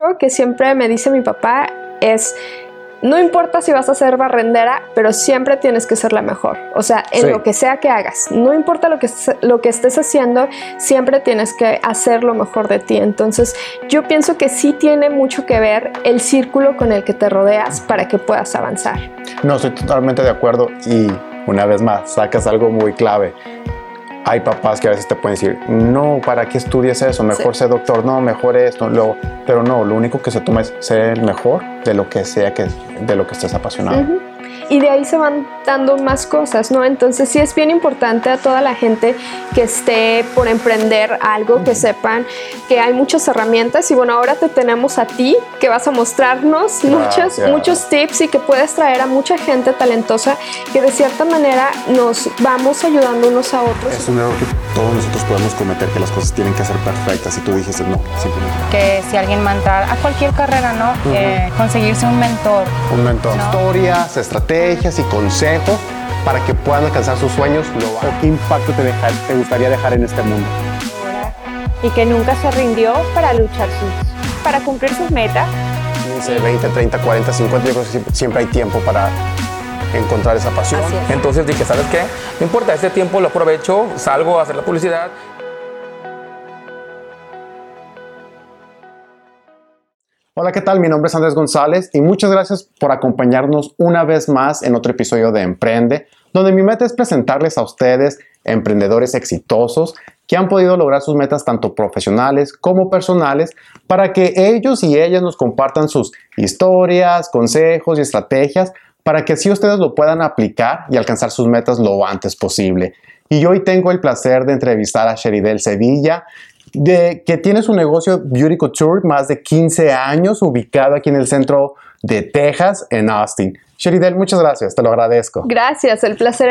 Lo que siempre me dice mi papá es no importa si vas a ser barrendera, pero siempre tienes que ser la mejor. O sea, en lo que sea que hagas, no importa lo que, lo que estés haciendo, siempre tienes que hacer lo mejor de ti. Entonces, yo pienso que sí tiene mucho que ver el círculo con el que te rodeas para que puedas avanzar. No, estoy totalmente de acuerdo y una vez más, sacas algo muy clave hay papás que a veces te pueden decir, no, ¿para qué estudies eso? Mejor ser doctor, no, mejor esto, luego, pero no, lo único que se toma es ser el mejor de lo que sea que de lo que estés apasionado y de ahí se van dando más cosas, ¿no? Entonces sí es bien importante a toda la gente que esté por emprender algo, que sepan que hay muchas herramientas y bueno, ahora te tenemos a ti que vas a mostrarnos muchos, muchos tips y que puedes traer a mucha gente talentosa que de cierta manera nos vamos ayudando unos a otros. Es un error que todos nosotros podemos cometer, que las cosas tienen que ser perfectas y tú dijiste no, simplemente. Que si alguien va a entrar a cualquier carrera, ¿no? Eh, conseguirse un mentor. Un mentor. Historias, estrategias estrategias y consejos para que puedan alcanzar sus sueños ¿O qué impacto te, te gustaría dejar en este mundo? Y que nunca se rindió para luchar sus, para cumplir sus metas. 15, 20, 30, 40, 50, yo creo que siempre hay tiempo para encontrar esa pasión. Entonces dije, ¿sabes qué? No importa, este tiempo lo aprovecho, salgo a hacer la publicidad. Hola, ¿qué tal? Mi nombre es Andrés González y muchas gracias por acompañarnos una vez más en otro episodio de Emprende, donde mi meta es presentarles a ustedes emprendedores exitosos que han podido lograr sus metas tanto profesionales como personales para que ellos y ellas nos compartan sus historias, consejos y estrategias para que así ustedes lo puedan aplicar y alcanzar sus metas lo antes posible. Y hoy tengo el placer de entrevistar a Sheridel Sevilla, de que tiene su negocio Beauty Couture, más de 15 años, ubicado aquí en el centro de Texas, en Austin. Sheridel, muchas gracias, te lo agradezco. Gracias, el placer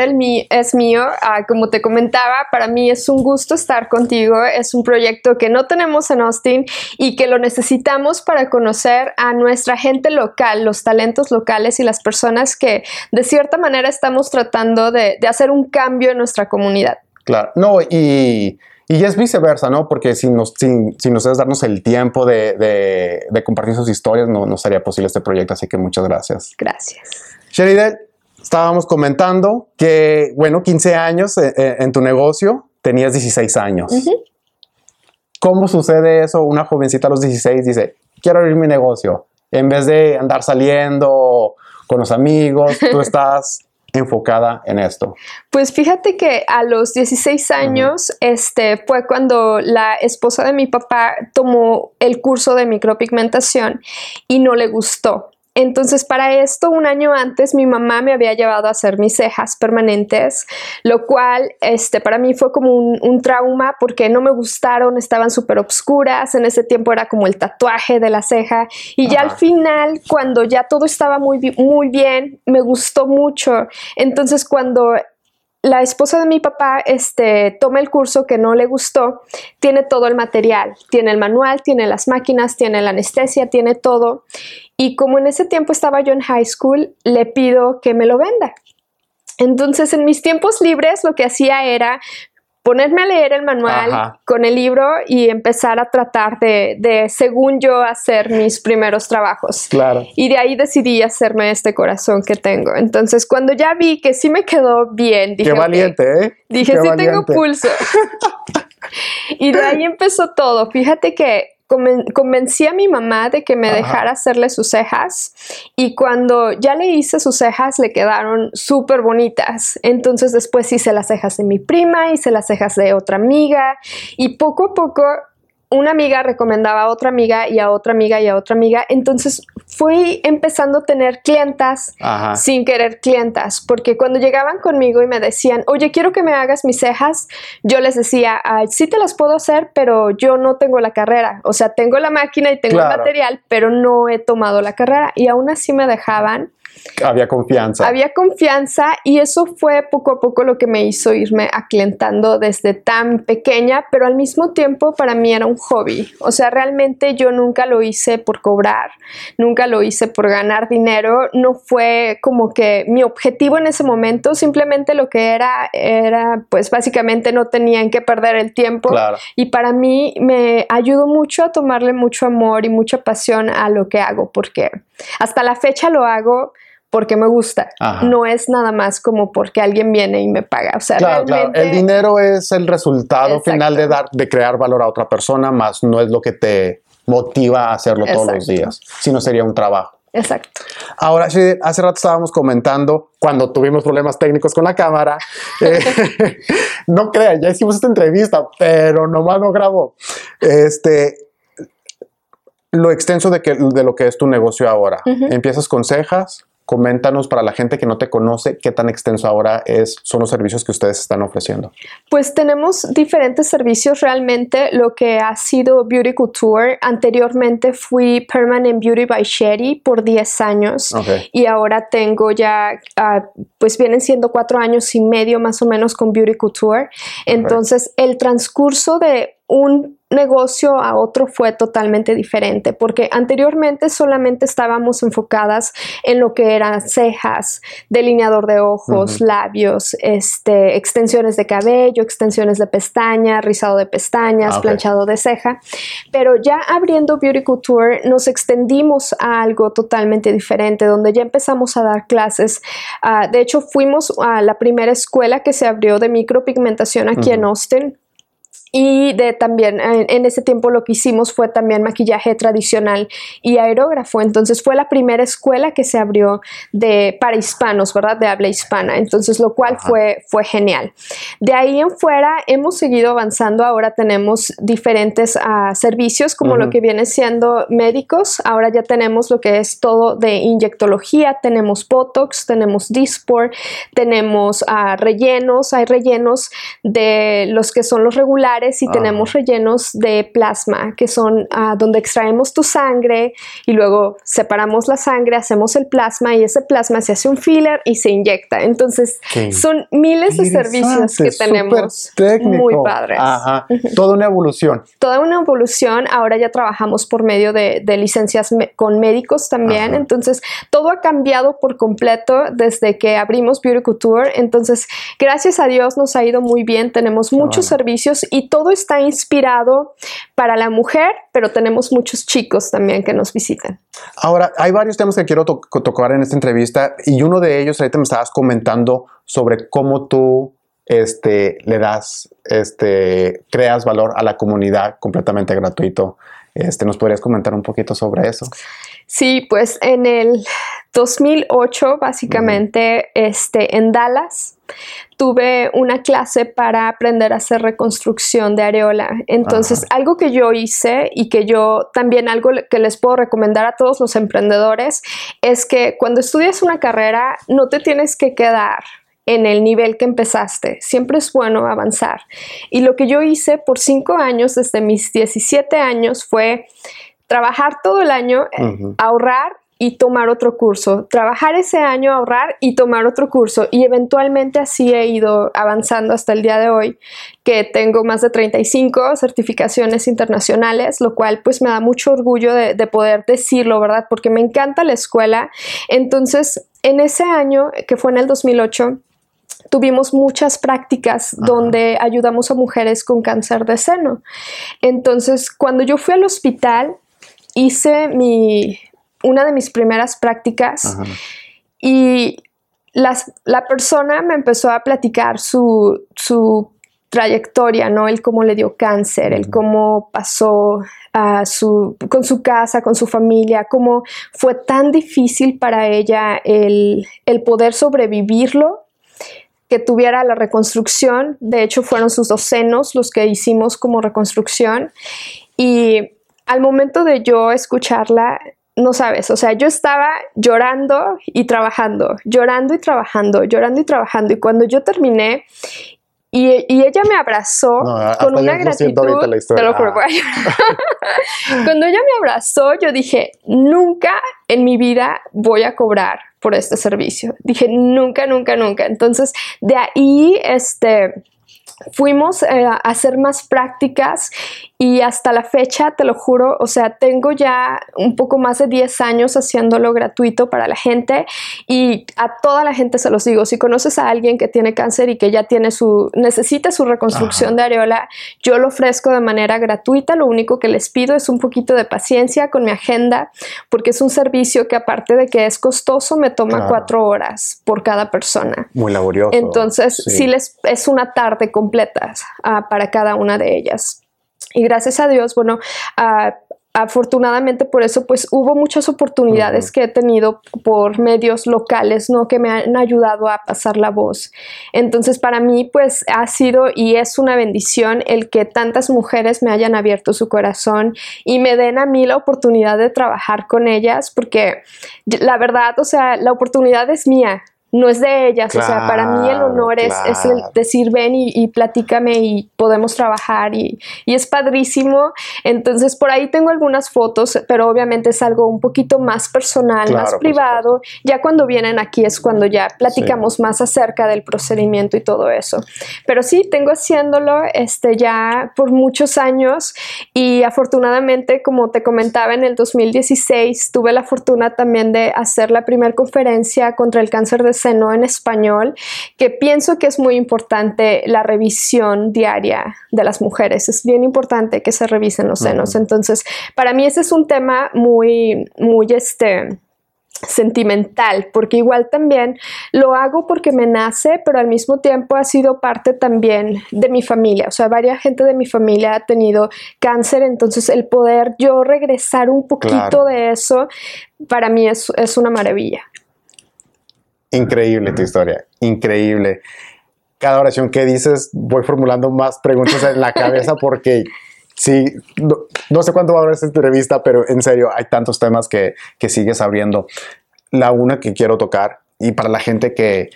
es mío. Ah, como te comentaba, para mí es un gusto estar contigo. Es un proyecto que no tenemos en Austin y que lo necesitamos para conocer a nuestra gente local, los talentos locales y las personas que de cierta manera estamos tratando de, de hacer un cambio en nuestra comunidad. Claro, no, y y es viceversa, ¿no? Porque si nos, si, nos darnos el tiempo de, compartir sus historias, no, no, sería posible este proyecto. Así que muchas gracias. Gracias. Sheridel, estábamos comentando que, bueno, 15 años eh, eh, en, tu negocio, tenías 16 años. ¿Cómo sucede eso? Una jovencita a los 16 dice, quiero abrir mi negocio. En vez de andar saliendo con los amigos, tú estás enfocada en esto? Pues fíjate que a los 16 años este, fue cuando la esposa de mi papá tomó el curso de micropigmentación y no le gustó. Entonces, para esto, un año antes, mi mamá me había llevado a hacer mis cejas permanentes, lo cual este, para mí fue como un, trauma porque no me gustaron, estaban súper obscuras, en ese tiempo era como el tatuaje de la ceja y ya al final, cuando ya todo estaba muy, muy bien, me gustó mucho. Entonces, cuando la esposa de mi papá este, toma el curso que no le gustó, tiene todo el material, tiene el manual, tiene las máquinas, tiene la anestesia, tiene todo. Y como en ese tiempo estaba yo en high school, le pido que me lo venda. Entonces, en mis tiempos libres lo que hacía era ponerme a leer el manual con el libro y empezar a tratar de, según yo, hacer mis primeros trabajos. Claro. Y de ahí decidí hacerme este corazón que tengo. Entonces, cuando ya vi que sí me quedó bien, dije. Qué valiente, ¿eh? Dije, sí tengo pulso. y de ahí empezó todo. Fíjate que convencí a mi mamá de que me dejara hacerle sus cejas y cuando ya le hice sus cejas le quedaron súper bonitas. Entonces después hice las cejas de mi prima, hice las cejas de otra amiga y poco a poco una amiga recomendaba a otra amiga y a otra amiga y a otra amiga. Entonces fui empezando a tener clientas sin querer clientas, porque cuando llegaban conmigo y me decían, oye, quiero que me hagas mis cejas, yo les decía, sí te las puedo hacer, pero yo no tengo la carrera. O sea, tengo la máquina y tengo el material, pero no he tomado la carrera. Y aún así me dejaban Había confianza. Había confianza y eso fue poco a poco lo que me hizo irme aclientando desde tan pequeña, pero al mismo tiempo para mí era un hobby. O sea, realmente yo nunca lo hice por cobrar, nunca lo hice por ganar dinero, no fue como que mi objetivo en ese momento, simplemente lo que era era pues básicamente no tenían que perder el tiempo y para mí me ayudó mucho a tomarle mucho amor y mucha pasión a lo que hago porque hasta la fecha lo hago porque me gusta. No es nada más como porque alguien viene y me paga. O sea, realmente... El dinero es el resultado final de dar, de crear valor a otra persona, más no es lo que te motiva a hacerlo todos los días. Si no sería un trabajo. Exacto. Ahora, hace rato estábamos comentando cuando tuvimos problemas técnicos con la cámara. Eh, no crean, ya hicimos esta entrevista, pero nomás no grabó. Este, lo extenso de, que, de lo que es tu negocio ahora. Empiezas con cejas, Coméntanos para la gente que no te conoce qué tan extenso ahora es, son los servicios que ustedes están ofreciendo. Pues tenemos diferentes servicios realmente. Lo que ha sido Beauty Couture, anteriormente fui Permanent Beauty by Sherry por 10 años y ahora tengo ya, ah, pues vienen siendo cuatro años y medio más o menos con Beauty Couture. Entonces el transcurso de un negocio a otro fue totalmente diferente, porque anteriormente solamente estábamos enfocadas en lo que eran cejas, delineador de ojos, labios, este, extensiones de cabello, extensiones de pestañas, rizado de pestañas, ah, planchado de ceja, pero ya abriendo Beauty Couture nos extendimos a algo totalmente diferente, donde ya empezamos a dar clases. Ah, de hecho, fuimos a la primera escuela que se abrió de micropigmentación aquí en Austin y de también en, ese tiempo lo que hicimos fue también maquillaje tradicional y aerógrafo. Entonces fue la primera escuela que se abrió de, para hispanos, ¿verdad? De habla hispana. Entonces lo cual fue, fue genial. De ahí en fuera hemos seguido avanzando. Ahora tenemos diferentes ah, servicios como lo que viene siendo médicos. Ahora ya tenemos lo que es todo de inyectología. Tenemos Botox, tenemos Dispor, tenemos uh, rellenos. Hay rellenos de los que son los regulares y tenemos rellenos de plasma, que son ah, donde extraemos tu sangre y luego separamos la sangre, hacemos el plasma y ese plasma se hace un filler y se inyecta. Entonces, son miles de servicios que tenemos. Muy padres. Ajá. Toda una evolución. Toda una evolución. Ahora ya trabajamos por medio de, licencias con médicos también. Entonces, todo ha cambiado por completo desde que abrimos Beauty Couture. Entonces, gracias a Dios nos ha ido muy bien. Tenemos muchos servicios y todo está inspirado para la mujer, pero tenemos muchos chicos también que nos visitan. Ahora, hay varios temas que quiero tocar en esta entrevista y uno de ellos, ahorita me estabas comentando sobre cómo tú este, le das, este, creas valor a la comunidad completamente gratuito. Este, ¿Nos podrías comentar un poquito sobre eso? Sí, pues en el 2008, básicamente, este, en Dallas, tuve una clase para aprender a hacer reconstrucción de areola. Entonces, algo que yo hice y que yo también algo que les puedo recomendar a todos los emprendedores es que cuando estudias una carrera no te tienes que quedar en el nivel que empezaste. Siempre es bueno avanzar. Y lo que yo hice por cinco años, desde mis 17 años, fue trabajar todo el año, ahorrar y tomar otro curso, trabajar ese año, ahorrar y tomar otro curso. Y eventualmente así he ido avanzando hasta el día de hoy, que tengo más de 35 certificaciones internacionales, lo cual pues me da mucho orgullo de, poder decirlo, ¿verdad? Porque me encanta la escuela. Entonces, en ese año, que fue en el 2008, tuvimos muchas prácticas donde ayudamos a mujeres con cáncer de seno. Entonces, cuando yo fui al hospital, hice mi, una de mis primeras prácticas y la persona me empezó a platicar su, trayectoria, ¿no? El cómo le dio cáncer, el cómo pasó su, con su casa, con su familia, cómo fue tan difícil para ella el, el poder sobrevivirlo que tuviera la reconstrucción. De hecho, fueron sus dos senos los que hicimos como reconstrucción. Y al momento de yo escucharla, no sabes, o sea, yo estaba llorando y trabajando, llorando y trabajando, llorando y trabajando. Y cuando yo terminé Y, y ella me abrazó No, con una gratitud. la historia. Te lo juro, Ah. voy a llorar. Cuando ella me abrazó, yo dije, nunca en mi vida voy a cobrar por este servicio. Dije, nunca, nunca, nunca. Entonces, de ahí, este, fuimos eh, a hacer más prácticas y hasta la fecha, te lo juro, o sea, tengo ya un poco más de 10 años haciéndolo gratuito para la gente y a toda la gente se los digo, si conoces a alguien que tiene cáncer y que ya tiene su, necesita su reconstrucción de areola, yo lo ofrezco de manera gratuita, lo único que les pido es un poquito de paciencia con mi agenda, porque es un servicio que aparte de que es costoso, me toma Claro. cuatro horas por cada persona. Muy laborioso. Entonces, Sí. sí, les es una tarde completa ah, para cada una de ellas. Y gracias a Dios, bueno, ah, afortunadamente por eso, pues hubo muchas oportunidades que he tenido por medios locales, ¿no? Que me han ayudado a pasar la voz. Entonces, para mí, pues ha sido y es una bendición el que tantas mujeres me hayan abierto su corazón y me den a mí la oportunidad de trabajar con ellas, porque la verdad, o sea, la oportunidad es mía. No es de ellas, o sea, para mí el Claro, honor es, es el claro. decir ven y, y platícame y podemos trabajar y, y es padrísimo. Entonces por ahí tengo algunas fotos, pero obviamente es algo un poquito más personal, Claro, más privado. Ya cuando vienen aquí es cuando ya platicamos más acerca del procedimiento y todo eso. Pero sí, tengo haciéndolo este, ya por muchos años y afortunadamente, como te comentaba, en el 2016 tuve la fortuna también de hacer la primera conferencia contra el cáncer de seno en español, que pienso que es muy importante la revisión diaria de las mujeres. Es bien importante que se revisen los senos. Entonces, para mí ese es un tema muy, muy este sentimental, porque igual también lo hago porque me nace, pero al mismo tiempo ha sido parte también de mi familia, o sea, varias gente de mi familia ha tenido cáncer, entonces el poder yo regresar un poquito Claro. de eso, para mí es, es una maravilla. Increíble tu historia, increíble. Cada oración que dices, voy formulando más preguntas en la cabeza porque sí, no, no sé cuándo va a haber esta entrevista, pero en serio, hay tantos temas que, que sigues abriendo. La una que quiero tocar, y para la gente que,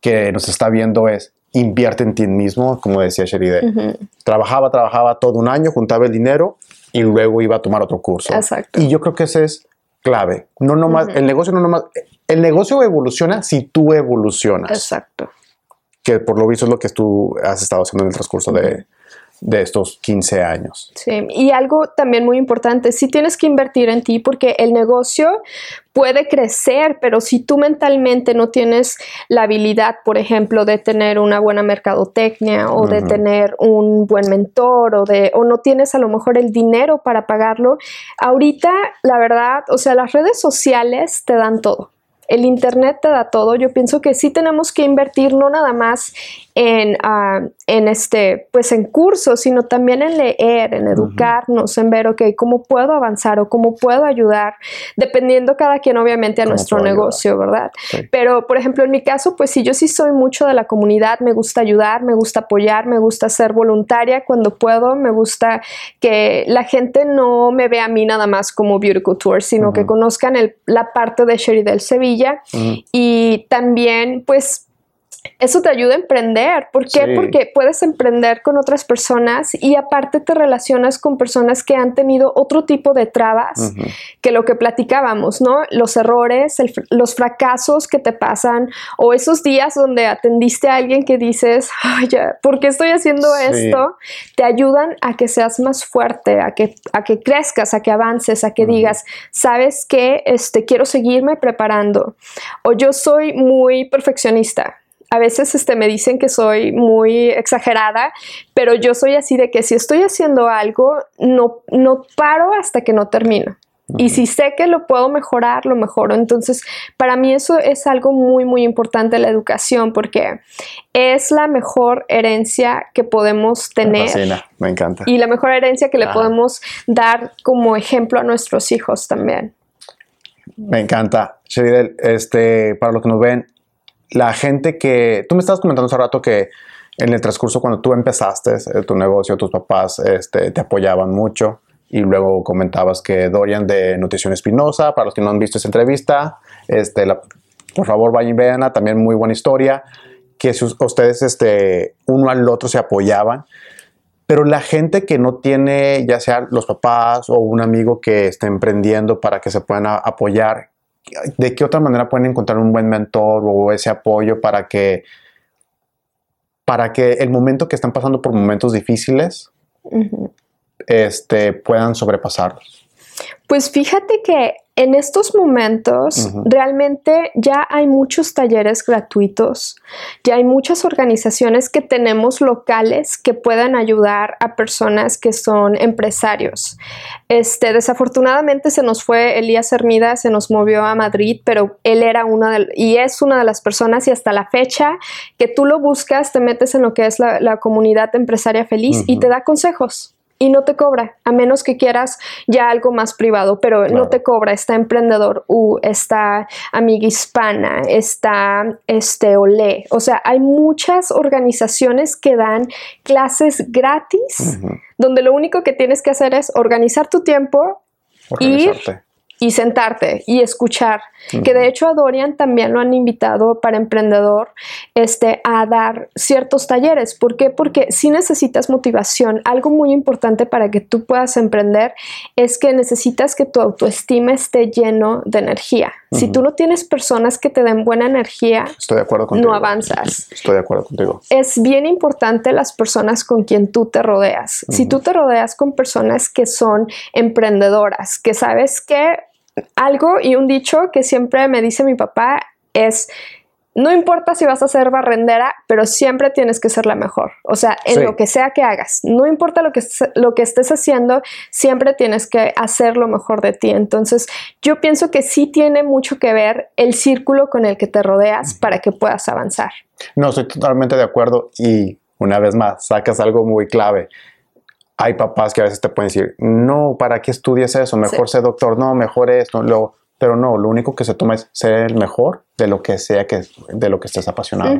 que nos está viendo, es invierte en ti mismo, como decía Sheride. Ujú, Trabajaba, trabajaba todo un año, juntaba el dinero y luego iba a tomar otro curso. Exacto. Y yo creo que ese es clave. No nomás, Ujú. el negocio no nomás, el negocio evoluciona si tú evolucionas, Exacto. que por lo visto es lo que tú has estado haciendo en el transcurso de, de estos 15 años. Sí, y algo también muy importante, sí tienes que invertir en ti porque el negocio puede crecer, pero si tú mentalmente no tienes la habilidad, por ejemplo, de tener una buena mercadotecnia o de tener un buen mentor o de o no tienes a lo mejor el dinero para pagarlo, ahorita la verdad, o sea, las redes sociales te dan todo. El internet te da todo. Yo pienso que sí tenemos que invertir no nada más en, ah, en este, pues en cursos, sino también en leer, en educarnos, en ver, ok, cómo puedo avanzar o cómo puedo ayudar, dependiendo cada quien obviamente a nuestro puedo ayudar. negocio, ¿verdad? Sí. Pero, por ejemplo, en mi caso, pues sí, yo sí soy mucho de la comunidad, me gusta ayudar, me gusta apoyar, me gusta ser voluntaria cuando puedo, me gusta que la gente no me vea a mí nada más como Beauty Couture, sino que Ujú. conozcan el- la parte de Sherry del Sevilla y también, pues, eso te ayuda a emprender. ¿Por qué? Sí. Porque puedes emprender con otras personas y aparte te relacionas con personas que han tenido otro tipo de trabas que lo que platicábamos, ¿no? Los errores, el los fracasos que te pasan o esos días donde atendiste a alguien que dices, ya, ¿por qué estoy haciendo Sí. esto? Te ayudan a que seas más fuerte, a que, a que crezcas, a que avances, a que digas, ¿sabes qué? Este, quiero seguirme preparando. O yo soy muy perfeccionista. A veces este, me dicen que soy muy exagerada, pero yo soy así de que si estoy haciendo algo, no, no paro hasta que no termino. Y si sé que lo puedo mejorar, lo mejoro. Entonces, para mí eso es algo muy, muy importante, la educación, porque es la mejor herencia que podemos Me tener fascina, me encanta. y la mejor herencia que le Ajá. podemos dar como ejemplo a nuestros hijos también. Me encanta. Sheridel, este, para los que nos ven, la gente que. Tú me estabas comentando hace rato que en el transcurso, cuando tú empezaste eh, tu negocio, tus papás este, te apoyaban mucho. Y luego comentabas que Dorian de Nutrición Espinosa, para los que no han visto esa entrevista, este, la- por favor vayan y véanla, también muy buena historia. que si us- ustedes este, uno al otro se apoyaban, pero la gente que no tiene, ya sea los papás o un amigo que esté emprendiendo para que se puedan apoyar, ¿de qué otra manera pueden encontrar un buen mentor o ese apoyo para que, para que el momento que están pasando por momentos difíciles, este, puedan sobrepasarlos? Pues fíjate que en estos momentos realmente ya hay muchos talleres gratuitos, ya hay muchas organizaciones que tenemos locales que puedan ayudar a personas que son empresarios. Este, desafortunadamente se nos fue Elías Hermida, se nos movió a Madrid, pero él era una de, y es una de las personas y hasta la fecha que tú lo buscas, te metes en lo que es la, la comunidad empresaria feliz y te da consejos. Y no te cobra, a menos que quieras ya algo más privado, pero Claro. no te cobra. Está Emprendedor U, está Amiga Hispana, está este Olé. O sea, hay muchas organizaciones que dan clases gratis, donde lo único que tienes que hacer es organizar tu tiempo Organizarte. Y sentarte y escuchar. Que de hecho a Dorian también lo han invitado para emprendedor este, a dar ciertos talleres. ¿Por qué? Porque si necesitas motivación, algo muy importante para que tú puedas emprender es que necesitas que tu autoestima esté lleno de energía. Si tú no tienes personas que te den buena energía, Estoy de acuerdo contigo. no avanzas Estoy de acuerdo contigo. es bien importante las personas con quien tú te rodeas. Si tú te rodeas con personas que son emprendedoras, que sabes que algo y un dicho que siempre me dice mi papá es, no importa si vas a ser barrendera, pero siempre tienes que ser la mejor. O sea, en Sí. lo que sea que hagas, no importa lo que, lo que estés haciendo, siempre tienes que hacer lo mejor de ti. Entonces, yo pienso que sí tiene mucho que ver el círculo con el que te rodeas para que puedas avanzar. No, estoy totalmente de acuerdo y una vez más, sacas algo muy clave. Hay papás que a veces te pueden decir, no, ¿para qué estudias eso? Mejor Sí. ser doctor, no, mejor esto, lo, pero no, lo único que se toma es ser el mejor de lo que sea que de lo que estés apasionado.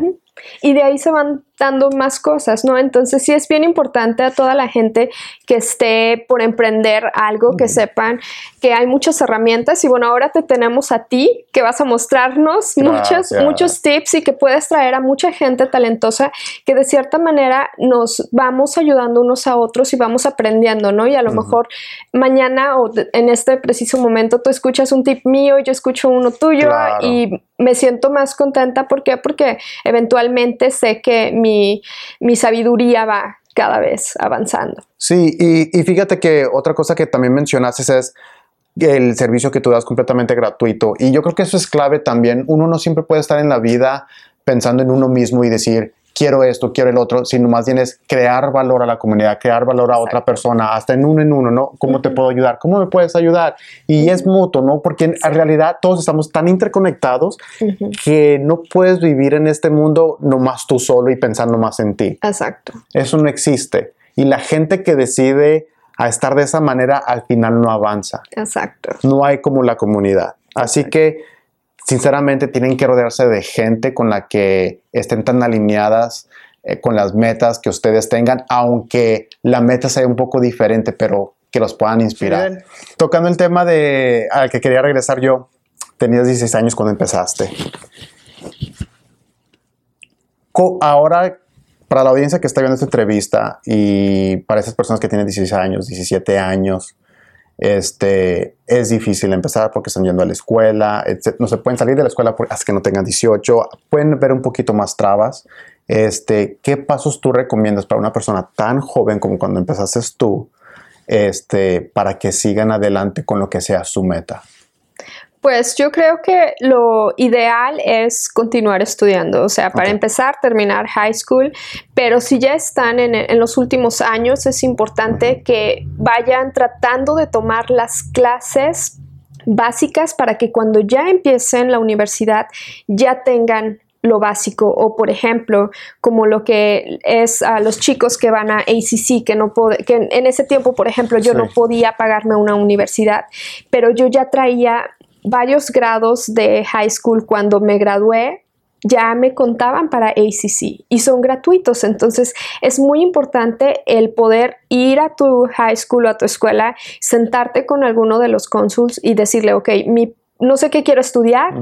Y de ahí se van dando más cosas, ¿no? Entonces sí es bien importante a toda la gente que esté por emprender algo, que sepan que hay muchas herramientas y bueno, ahora te tenemos a ti que vas a mostrarnos muchos, Gracias. muchos tips y que puedes traer a mucha gente talentosa que de cierta manera nos vamos ayudando unos a otros y vamos aprendiendo, ¿no? Y a lo mejor mañana o en este preciso momento tú escuchas un tip mío y yo escucho uno tuyo Claro. y me siento más contenta. ¿Por qué? Porque eventualmente sé que mi, mi sabiduría va cada vez avanzando. Sí, y, y fíjate que otra cosa que también mencionaste es el servicio que tú das completamente gratuito. Y yo creo que eso es clave también. Uno no siempre puede estar en la vida pensando en uno mismo y decir, quiero esto, quiero el otro, sino más bien es crear valor a la comunidad, crear valor a otra persona, hasta en uno en uno, ¿no? ¿Cómo te puedo ayudar? ¿Cómo me puedes ayudar? Y es mutuo, ¿no? Porque en realidad todos estamos tan interconectados Ujú. que no puedes vivir en este mundo nomás tú solo y pensando más en ti. Exacto. Eso no existe. Y la gente que decide a estar de esa manera al final no avanza. Exacto. No hay como la comunidad. Así que, sinceramente, tienen que rodearse de gente con la que estén tan alineadas eh, con las metas que ustedes tengan, aunque la meta sea un poco diferente, pero que los puedan inspirar. Tocando el tema de al que quería regresar yo, tenías 16 años cuando empezaste. Co- Ahora, para la audiencia que está viendo esta entrevista y para esas personas que tienen 16 años, 17 años, este, es difícil empezar porque están yendo a la escuela, etc. no se pueden salir de la escuela hasta que no tengan 18, pueden ver un poquito más trabas. Este, ¿Qué pasos tú recomiendas para una persona tan joven como cuando empezaste tú, este, para que sigan adelante con lo que sea su meta? Pues yo creo que lo ideal es continuar estudiando, o sea, para empezar, terminar high school, pero si ya están en, en los últimos años, es importante que vayan tratando de tomar las clases básicas para que cuando ya empiecen la universidad ya tengan lo básico o por ejemplo como lo que es a los chicos que van a ACC que no que en- en ese tiempo por ejemplo yo Sí. no podía pagarme una universidad pero yo ya traía varios grados de high school cuando me gradué ya me contaban para ACC y son gratuitos. Entonces es muy importante el poder ir a tu high school o a tu escuela, sentarte con alguno de los cónsuls y decirle, ok, mi, no sé qué quiero estudiar,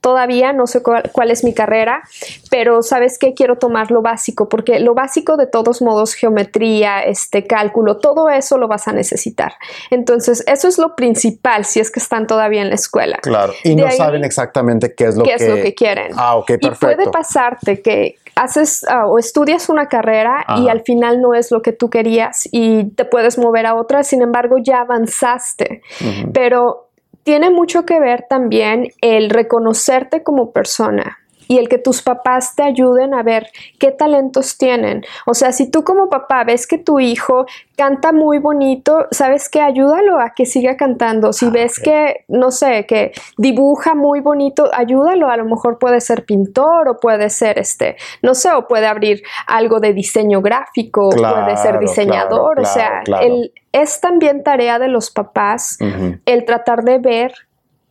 todavía no sé cuál, cuál, es mi carrera, pero sabes que quiero tomar lo básico, porque lo básico de todos modos, geometría, este cálculo, todo eso lo vas a necesitar. Entonces, eso es lo principal si es que están todavía en la escuela. Claro, y no saben exactamente qué es lo, qué que... es lo que quieren. Ah, ok, perfecto. Y puede pasarte que haces uh, o estudias una carrera Ajá. y al final no es lo que tú querías y te puedes mover a otra, sin embargo ya avanzaste. Uh -huh. Pero tiene mucho que ver también el reconocerte como persona y el que tus papás te ayuden a ver qué talentos tienen. O sea, si tú como papá ves que tu hijo canta muy bonito, sabes que ayúdalo a que siga cantando. Si ah, ves okay. que, no sé, que dibuja muy bonito, ayúdalo. A lo mejor puede ser pintor o puede ser este, no sé, o puede abrir algo de diseño gráfico, claro, puede ser diseñador. Claro, o sea, el, es también tarea de los papás uh -huh. el tratar de ver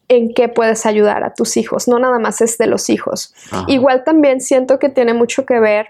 en qué puedes ayudar a tus hijos, no nada más es de los hijos. Ajá. Igual también siento que tiene mucho que ver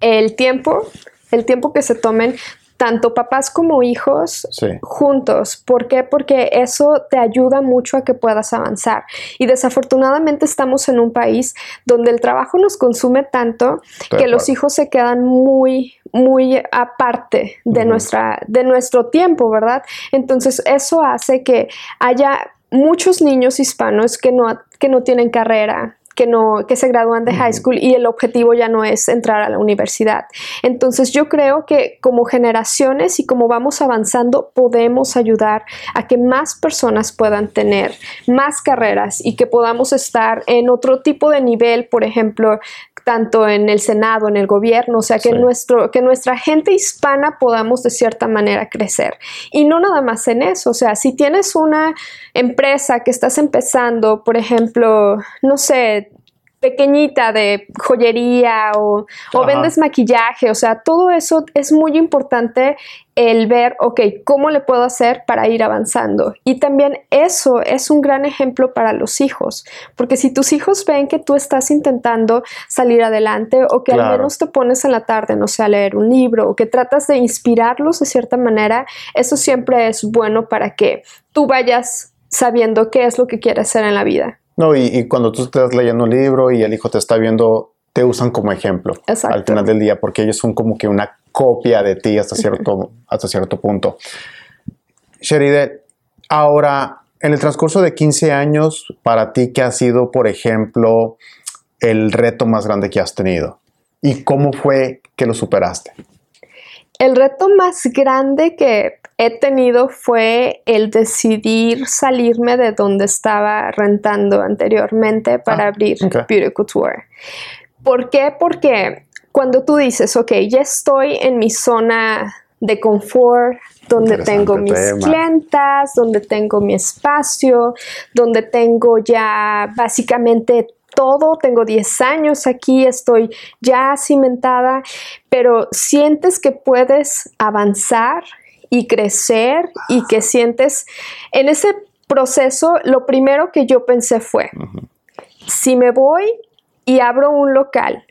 el tiempo, el tiempo que se tomen tanto papás como hijos sí. juntos. ¿Por qué? Porque eso te ayuda mucho a que puedas avanzar. Y desafortunadamente estamos en un país donde el trabajo nos consume tanto Estoy que los hijos se quedan muy, muy aparte de, uh -huh. nuestra, de nuestro tiempo, ¿verdad? Entonces eso hace que haya muchos niños hispanos que no, que no tienen carrera, que, no, que se gradúan de high school y el objetivo ya no es entrar a la universidad. Entonces yo creo que como generaciones y como vamos avanzando podemos ayudar a que más personas puedan tener más carreras y que podamos estar en otro tipo de nivel, por ejemplo, tanto en el Senado, en el gobierno, o sea, que, sí. nuestro, que nuestra gente hispana podamos de cierta manera crecer. Y no nada más en eso, o sea, si tienes una empresa que estás empezando, por ejemplo, no sé, pequeñita de joyería o, o, vendes maquillaje, o sea, todo eso es muy importante el ver, ok, ¿cómo le puedo hacer para ir avanzando? Y también eso es un gran ejemplo para los hijos, porque si tus hijos ven que tú estás intentando salir adelante o que claro. al menos te pones en la tarde, no sé, a leer un libro o que tratas de inspirarlos de cierta manera, eso siempre es bueno para que tú vayas sabiendo qué es lo que quieres hacer en la vida. No, y, y, cuando tú estás leyendo un libro y el hijo te está viendo, te usan como ejemplo Exacto. al final del día, porque ellos son como que una copia de ti hasta cierto, hasta cierto punto. Sheride, ahora, en el transcurso de 15 años, para ti, ¿qué ha sido, por ejemplo, el reto más grande que has tenido? ¿Y cómo fue que lo superaste? El reto más grande que he tenido fue el decidir salirme de donde estaba rentando anteriormente para ah, abrir okay. Beauty Couture. ¿Por qué? Porque cuando tú dices, ok, ya estoy en mi zona de confort, donde tengo mis tema. clientas, donde tengo mi espacio, donde tengo ya básicamente todo, tengo 10 años aquí, estoy ya cimentada, pero sientes que puedes avanzar y crecer y que sientes en ese proceso, lo primero que yo pensé fue, uh -huh. si me voy y abro un local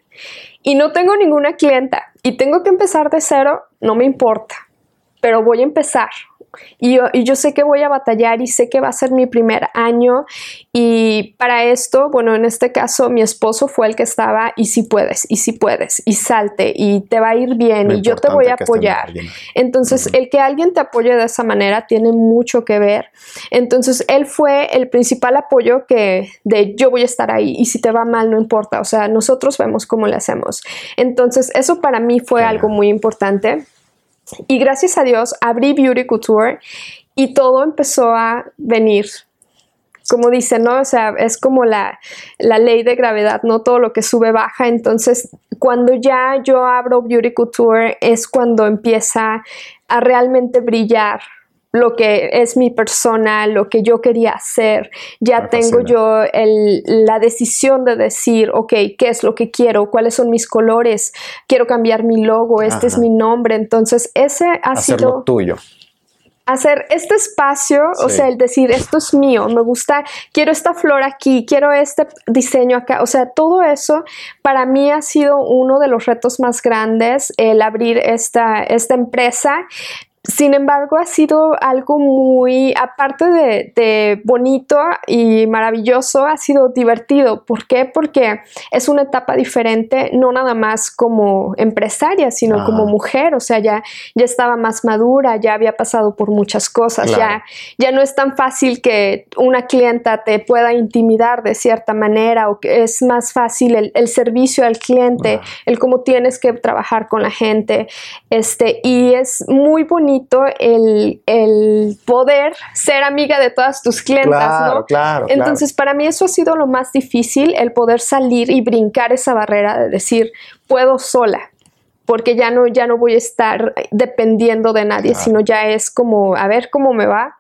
y no tengo ninguna clienta y tengo que empezar de cero, no me importa, pero voy a empezar. Y yo, y yo, sé que voy a batallar y sé que va a ser mi primer año y para esto, bueno, en este caso mi esposo fue el que estaba y si puedes, y si puedes, y salte y te va a ir bien Muy y yo te voy a apoyar. Entonces, uh -huh. el que alguien te apoye de esa manera tiene mucho que ver. Entonces, él fue el principal apoyo que de yo voy a estar ahí y si te va mal no importa, o sea, nosotros vemos cómo le hacemos. Entonces, eso para mí fue algo muy importante. Y gracias a Dios abrí Beauty Couture y todo empezó a venir. Como dicen, ¿no? O sea, es como la, la ley de gravedad, no todo lo que sube baja. Entonces, cuando ya yo abro Beauty Couture es cuando empieza a realmente brillar lo que es mi persona, lo que yo quería hacer. Ya Me tengo fascina. yo el, la decisión de decir, ok, ¿qué es lo que quiero? ¿Cuáles son mis colores? Quiero cambiar mi logo, este Ajá. es mi nombre. Entonces, ese ha Hacerlo sido... tuyo hacer este espacio, sí. o sea, el decir esto es mío, me gusta, quiero esta flor aquí, quiero este diseño acá, o sea, todo eso para mí ha sido uno de los retos más grandes, el abrir esta, esta empresa, sin embargo, ha sido algo muy, aparte de, de, bonito y maravilloso, ha sido divertido. ¿Por qué? Porque es una etapa diferente, no nada más como empresaria, sino Ah. como mujer. O sea, ya, ya estaba más madura, ya había pasado por muchas cosas, Claro. ya, ya no es tan fácil que una clienta te pueda intimidar de cierta manera o que es más fácil el, el servicio al cliente, Ah. el cómo tienes que trabajar con la gente. Este, y es muy bonito el, el poder ser amiga de todas tus clientas, Claro, ¿no? claro, Entonces, para mí eso ha sido lo más difícil, el poder salir y brincar esa barrera de decir, puedo sola, porque ya no, ya no voy a estar dependiendo de nadie, Claro. sino ya es como, a ver cómo me va.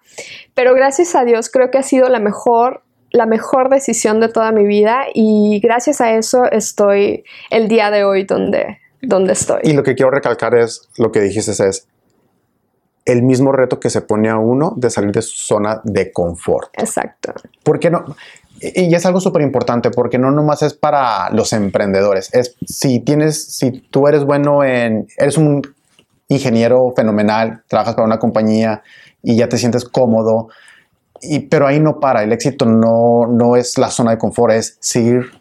Pero gracias a Dios creo que ha sido la mejor la mejor decisión de toda mi vida y gracias a eso estoy el día de hoy donde, donde estoy. Y lo que quiero recalcar es, lo que dijiste es, el mismo reto que se pone a uno de salir de su zona de confort. Exacto. ¿Por qué no? Y y es algo súper importante porque no nomás es para los emprendedores. Es si tienes, si tú eres bueno en, eres un ingeniero fenomenal, trabajas para una compañía y ya te sientes cómodo, y, pero ahí no para. El éxito no, no es la zona de confort, es seguir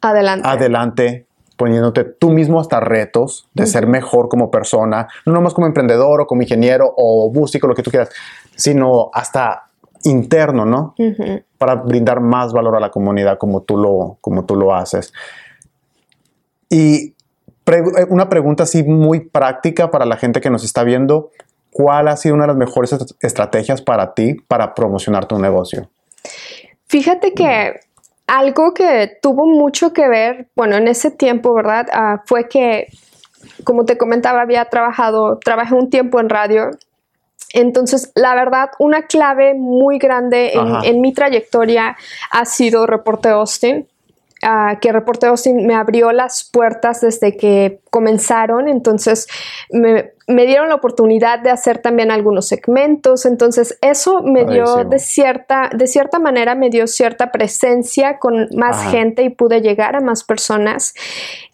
Adelante. adelante poniéndote tú mismo hasta retos de ser mejor como persona, no nomás como emprendedor o como ingeniero o músico, lo que tú quieras, sino hasta interno, ¿no? Para brindar más valor a la comunidad como tú lo, como tú lo haces. Y eh, una pregunta así muy práctica para la gente que nos está viendo, ¿cuál ha sido una de las mejores est- estrategias para ti para promocionar tu negocio? Fíjate que algo que tuvo mucho que ver, bueno, en ese tiempo, ¿verdad? Ah, fue que, como te comentaba, había trabajado, trabajé un tiempo en radio. Entonces, la verdad, una clave muy grande en, mi trayectoria ha sido Reporte Austin. Ah, que Reporte Austin me abrió las puertas desde que comenzaron, entonces me, me dieron la oportunidad de hacer también algunos segmentos, entonces eso me dio de cierta, de cierta manera me dio cierta presencia con más Ajá. gente y pude llegar a más personas.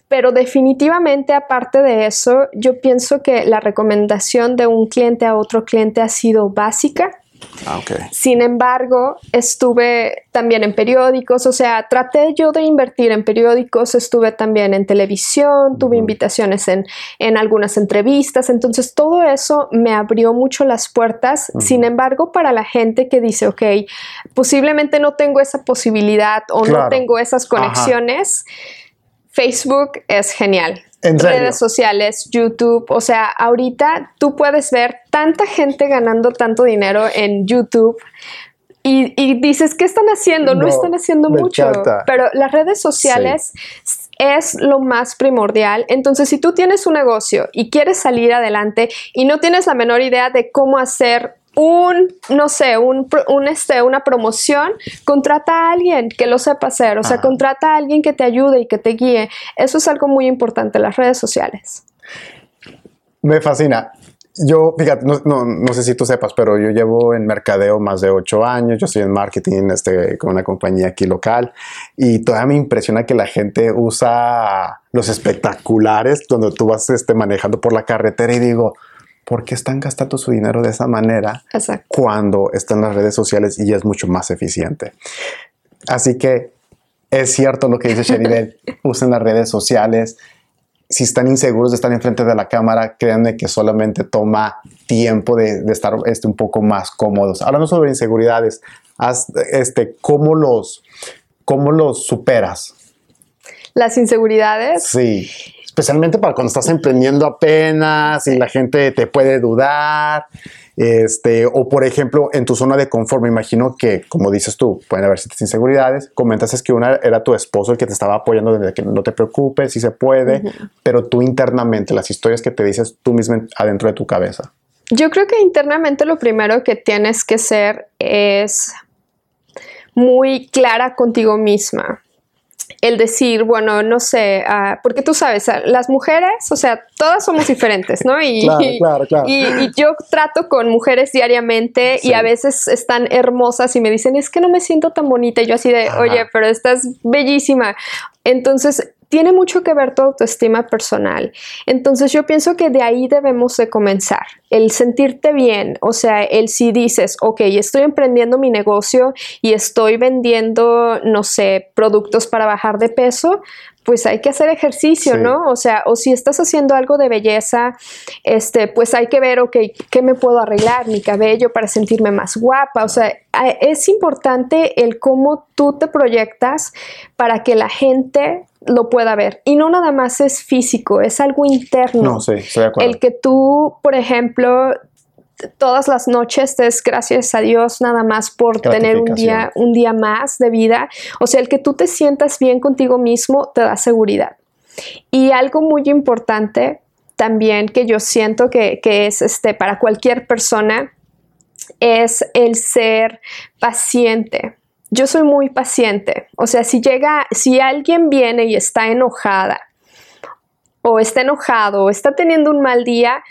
Pero definitivamente aparte de eso, yo pienso que la recomendación de un cliente a otro cliente ha sido básica. Ah. Sin embargo, estuve también en periódicos, o sea, traté yo de invertir en periódicos, estuve también en televisión, tuve invitaciones en, en algunas entrevistas, entonces todo eso me abrió mucho las puertas. Sin embargo, para la gente que dice, ok, posiblemente no tengo esa posibilidad o no tengo esas Ajá. conexiones, Facebook es genial. ¿En serio? Redes sociales, YouTube, o sea, ahorita tú puedes ver tanta gente ganando tanto dinero en YouTube y, y dices, ¿qué están haciendo? No, No, están haciendo mucho. Pero las redes sociales es lo más primordial. Entonces, si tú tienes un negocio y quieres salir adelante y no tienes la menor idea de cómo hacer un, no sé, un, un, este, una promoción, contrata a alguien que lo sepa hacer, o sea, contrata a alguien que te ayude y que te guíe. Eso es algo muy importante, las redes sociales. Me fascina. Yo, fíjate, no, no- no sé si tú sepas, pero yo llevo en mercadeo más de ocho años. Yo estoy en marketing este, con una compañía aquí local y todavía me impresiona que la gente usa los espectaculares donde tú vas este, manejando por la carretera y digo, ¿por qué están gastando su dinero de esa manera Exacto. cuando están las redes sociales y es mucho más eficiente? Así que es cierto lo que dice Sheribel, usen las redes sociales. Si están inseguros de estar enfrente de la cámara, créanme que solamente toma tiempo de, de estar este, un poco más cómodos. Hablando sobre inseguridades, haz, este, ¿cómo, los, ¿cómo los superas? Las inseguridades. Sí, especialmente para cuando estás emprendiendo apenas y la gente te puede dudar. Este, o por ejemplo, en tu zona de confort, me imagino que, como dices tú, pueden haber ciertas inseguridades. Comentaste que una era tu esposo el que te estaba apoyando desde que no te preocupes, si se puede, pero tú internamente, las historias que te dices tú mismo adentro de tu cabeza. Yo creo que internamente lo primero que tienes que ser es muy clara contigo misma. El decir, bueno, no sé, ah, porque tú sabes, ah, las mujeres, o sea, todas somos diferentes, ¿no? Y, Claro, claro, claro. y- y yo trato con mujeres diariamente Sí. y a veces están hermosas y me dicen, es que no me siento tan bonita. Y yo así de, Ajá. oye, pero estás bellísima. Entonces, tiene mucho que ver tu autoestima personal. Entonces yo pienso que de ahí debemos de comenzar, el sentirte bien, o sea, el si dices, ok, estoy emprendiendo mi negocio y estoy vendiendo, no sé, productos para bajar de peso, pues hay que hacer ejercicio, Sí. ¿no? O sea, o si estás haciendo algo de belleza, este, pues hay que ver, ok, ¿qué me puedo arreglar? Mi cabello para sentirme más guapa. O sea, es importante el cómo tú te proyectas para que la gente lo pueda ver. Y no nada más es físico, es algo interno. No, sí, estoy de acuerdo. El que tú, por ejemplo, todas las noches des gracias a Dios nada más por tener un día, un día más de vida. O sea, el que tú te sientas bien contigo mismo te da seguridad. Y algo muy importante también que yo siento que, que es este, para cualquier persona es el ser paciente. Yo soy muy paciente. O sea, si llega, si alguien viene y está enojada o está enojado o está teniendo un mal día,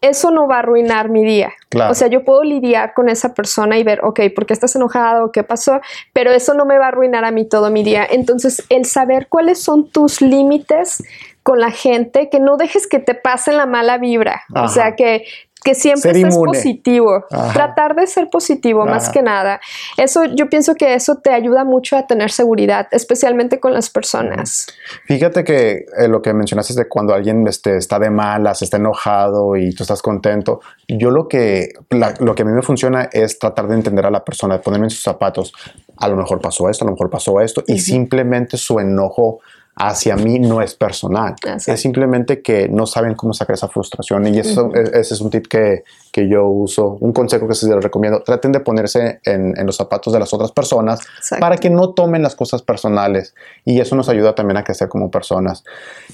eso no va a arruinar mi día. Claro. O sea, yo puedo lidiar con esa persona y ver, ok, ¿por qué estás enojado? ¿Qué pasó? Pero eso no me va a arruinar a mí todo mi día. Entonces, el saber cuáles son tus límites con la gente, que no dejes que te pasen la mala vibra. Ajá. O sea, que, que siempre Ser estés positivo. Ajá. Tratar de ser positivo más que nada. Eso, yo pienso que eso te ayuda mucho a tener seguridad, especialmente con las personas. Fíjate que eh, lo que mencionaste es de cuando alguien este, está de malas, está enojado y tú estás contento. Yo lo que, la- lo que a mí me funciona es tratar de entender a la persona, de ponerme en sus zapatos. A lo mejor pasó esto, a lo mejor pasó esto, y simplemente su enojo hacia mí no es personal. Exacto. Es simplemente que no saben cómo sacar esa frustración. Y eso, e- ese es un tip que, que yo uso, un consejo que se les recomiendo. Traten de ponerse en, en los zapatos de las otras personas Exacto. para que no tomen las cosas personales. Y eso nos ayuda también a crecer como personas.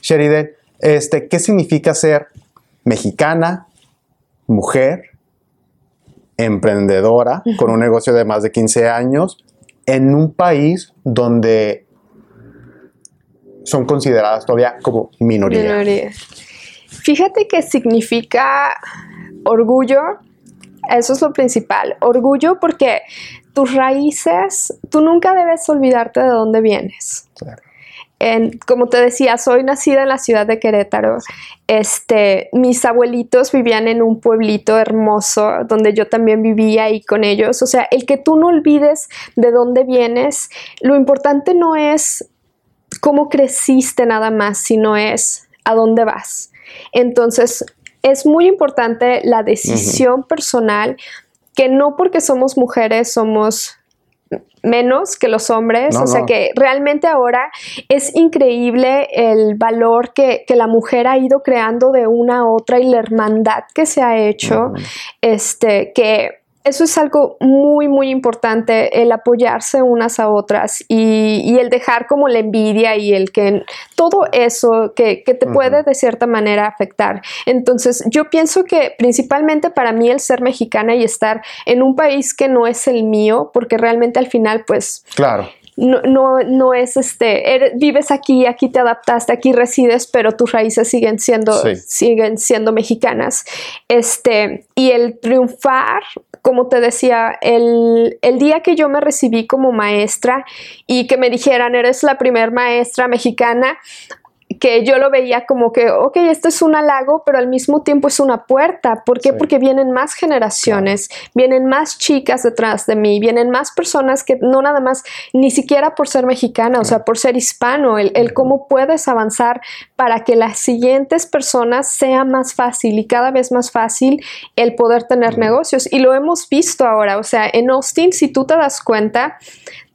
Sheridan, este, ¿qué significa ser mexicana, mujer, emprendedora, con un negocio de más de 15 años, en un país donde son consideradas todavía como minoría? Minoría. Fíjate que significa orgullo, eso es lo principal. Orgullo porque tus raíces, tú nunca debes olvidarte de dónde vienes. Claro. En- como te decía, soy nacida en la ciudad de Querétaro. Este, mis abuelitos vivían en un pueblito hermoso donde yo también vivía ahí con ellos. O sea, el que tú no olvides de dónde vienes, lo importante no es cómo creciste nada más, sino es a dónde vas. Entonces, es muy importante la decisión personal que no porque somos mujeres somos menos que los hombres, No, o sea no. que realmente ahora es increíble el valor que, que la mujer ha ido creando de una a otra y la hermandad que se ha hecho, este, que eso es algo muy, muy importante, el apoyarse unas a otras y, y el dejar como la envidia y el que todo eso que, que te puede de cierta manera afectar. Entonces, yo pienso que principalmente para mí el ser mexicana y estar en un país que no es el mío, porque realmente al final, pues, Claro. no, no, no es este, eres- vives aquí, aquí te adaptaste, aquí resides, pero tus raíces siguen siendo, Sí. siguen siendo mexicanas. Este, y el triunfar, como te decía, el, el día que yo me recibí como maestra y que me dijeran, eres la primer maestra mexicana, que yo lo veía como que, ok, esto es un halago, pero al mismo tiempo es una puerta. ¿Por qué? Sí. Porque vienen más generaciones, vienen más chicas detrás de mí, vienen más personas que no nada más, ni siquiera por ser mexicana, o sea, por ser hispano, el, el cómo puedes avanzar para que las siguientes personas sea más fácil y cada vez más fácil el poder tener negocios. Y lo hemos visto ahora, o sea, en Austin, si tú te das cuenta,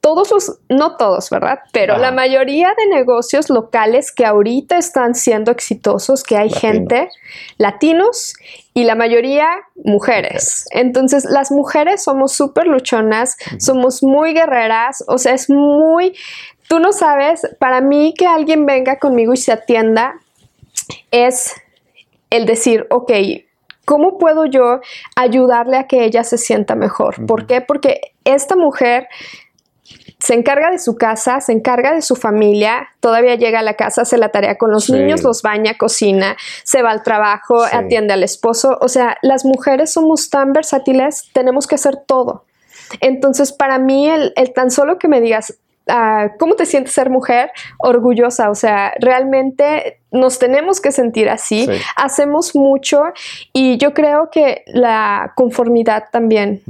todos los, no todos, ¿verdad? Pero Ajá. la mayoría de negocios locales que ahorita están siendo exitosos, que hay Latinos. gente, latinos y la mayoría mujeres. Entonces, las mujeres somos súper luchonas, somos muy guerreras, o sea, es muy, tú no sabes, para mí que alguien venga conmigo y se atienda es el decir, ok, ¿cómo puedo yo ayudarle a que ella se sienta mejor? ¿Por qué? Porque esta mujer se encarga de su casa, se encarga de su familia, todavía llega a la casa, hace la tarea con los Sí. niños, los baña, cocina, se va al trabajo, Sí. atiende al esposo. O sea, las mujeres somos tan versátiles, tenemos que hacer todo. Entonces, para mí, el, el tan solo que me digas, ah, ¿cómo te sientes ser mujer? Orgullosa, o sea, realmente nos tenemos que sentir así, Sí. hacemos mucho y yo creo que la conformidad también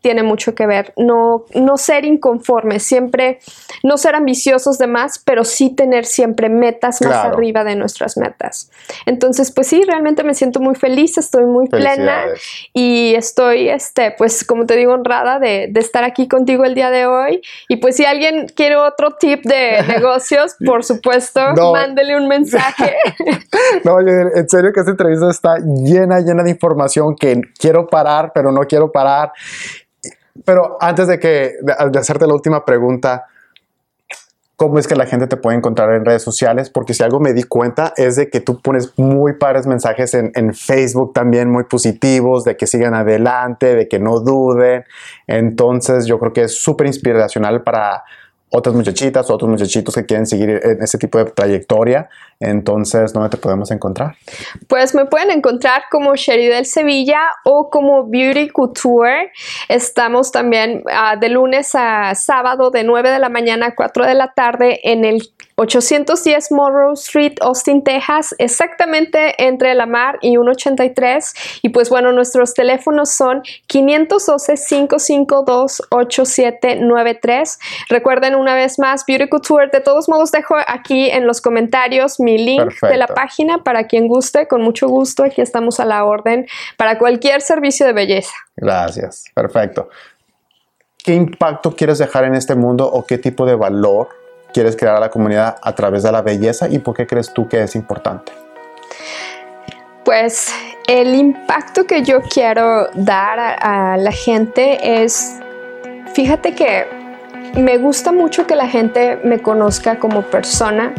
tiene mucho que ver, no, no ser inconformes, siempre, no ser ambiciosos de más, pero sí tener siempre metas más Claro. arriba de nuestras metas. Entonces, pues sí, realmente me siento muy feliz, estoy muy plena y estoy, este, pues como te digo, honrada de, de estar aquí contigo el día de hoy. Y pues si alguien quiere otro tip de negocios, por supuesto, No. mándele un mensaje. No, en serio que esta entrevista está llena, llena de información que quiero parar, pero no quiero parar. Pero antes de que de, hacerte la última pregunta, ¿cómo es que la gente te puede encontrar en redes sociales? Porque si algo me di cuenta es de que tú pones muy padres mensajes en, en Facebook también muy positivos, de que sigan adelante, de que no duden. Entonces yo creo que es súper inspiracional para otras muchachitas otros muchachitos que quieren seguir en ese tipo de trayectoria. Entonces, ¿dónde te podemos encontrar? Pues me pueden encontrar como Sherry del Sevilla o como Beauty Couture. Estamos también ah, de lunes a sábado de 9 de la mañana a 4 de la tarde en el 810 Monroe Street, Austin, Texas, exactamente entre la mar y 183. Y pues bueno, nuestros teléfonos son 512-552-8793. Recuerden una vez más, Beauty Couture. De todos modos, dejo aquí en los comentarios mi link de la página para quien guste. Con mucho gusto, aquí estamos a la orden para cualquier servicio de belleza. Gracias, perfecto. ¿Qué impacto quieres dejar en este mundo o qué tipo de valor quieres crear a la comunidad a través de la belleza y por qué crees tú que es importante? Pues el impacto que yo quiero dar a, a la gente es, fíjate que me gusta mucho que la gente me conozca como persona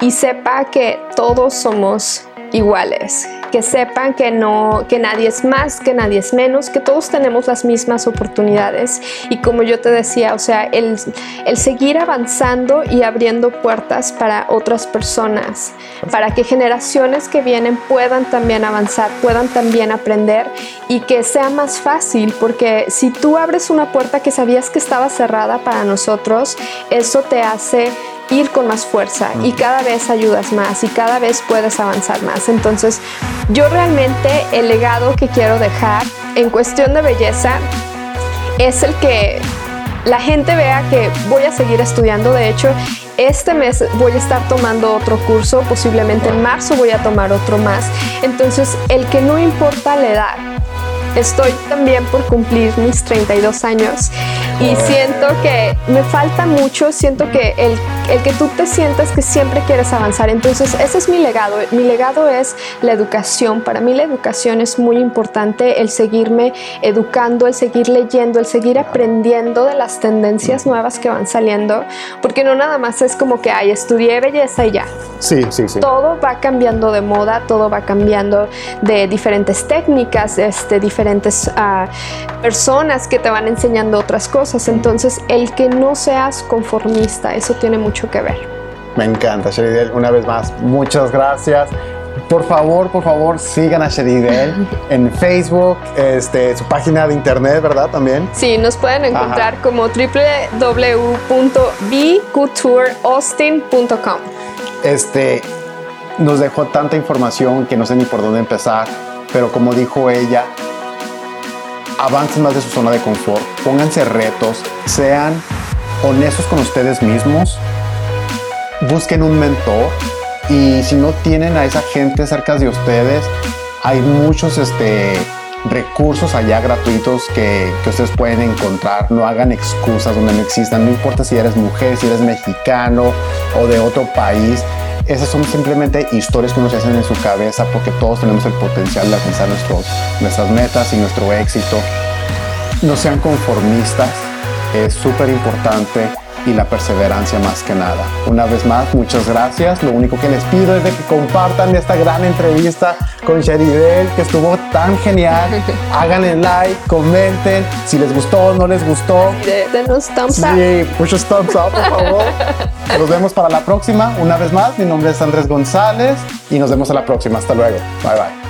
y sepa que todos somos iguales, que sepan que no, que nadie es más, que nadie es menos, que todos tenemos las mismas oportunidades. Y como yo te decía, o sea, el, el seguir avanzando y abriendo puertas para otras personas, para que generaciones que vienen puedan también avanzar, puedan también aprender y que sea más fácil, porque si tú abres una puerta que sabías que estaba cerrada para nosotros, eso te hace ir con más fuerza y cada vez ayudas más y cada vez puedes avanzar más. Entonces, yo realmente el legado que quiero dejar en cuestión de belleza es el que la gente vea que voy a seguir estudiando. De hecho, este mes voy a estar tomando otro curso, posiblemente en marzo voy a tomar otro más. Entonces, el que no importa la edad, estoy también por cumplir mis 32 años y siento que me falta mucho, siento que el, el que tú te sientas que siempre quieres avanzar, entonces ese es mi legado, mi legado es la educación, para mí la educación es muy importante, el seguirme educando, el seguir leyendo, el seguir aprendiendo de las tendencias nuevas que van saliendo, porque no nada más es como que, ay, estudié belleza y ya, Sí, sí, sí. todo va cambiando de moda, todo va cambiando de diferentes técnicas, este, diferentes ah, personas que te van enseñando otras cosas. Entonces, el que no seas conformista, eso tiene mucho que ver. Me encanta, Sheridel. Una vez más, muchas gracias. Por favor, por favor, sigan a Sheridel en Facebook, este, su página de internet, ¿verdad? También. Sí, nos pueden encontrar como www.bcoutureaustin.com. este, nos dejó tanta información que no sé ni por dónde empezar, pero como dijo ella, avancen más de su zona de confort, pónganse retos, sean honestos con ustedes mismos, busquen un mentor y si no tienen a esa gente cerca de ustedes, hay muchos este, recursos allá gratuitos que, que ustedes pueden encontrar. No hagan excusas donde no existan. No importa si eres mujer, si eres mexicano o de otro país. Esas son simplemente historias que uno se hacen en su cabeza porque todos tenemos el potencial de alcanzar nuestros, nuestras metas y nuestro éxito. No sean conformistas, es súper importante y la perseverancia más que nada. Una vez más, muchas gracias. Lo único que les pido es de que compartan esta gran entrevista con Sheridel, que estuvo tan genial. Háganle like, comenten si les gustó o no les gustó. De- Denos thumbs up. Sí, muchos thumbs up, por favor. Nos vemos para la próxima. Una vez más, mi nombre es Andrés González y nos vemos a la próxima. Hasta luego. Bye bye.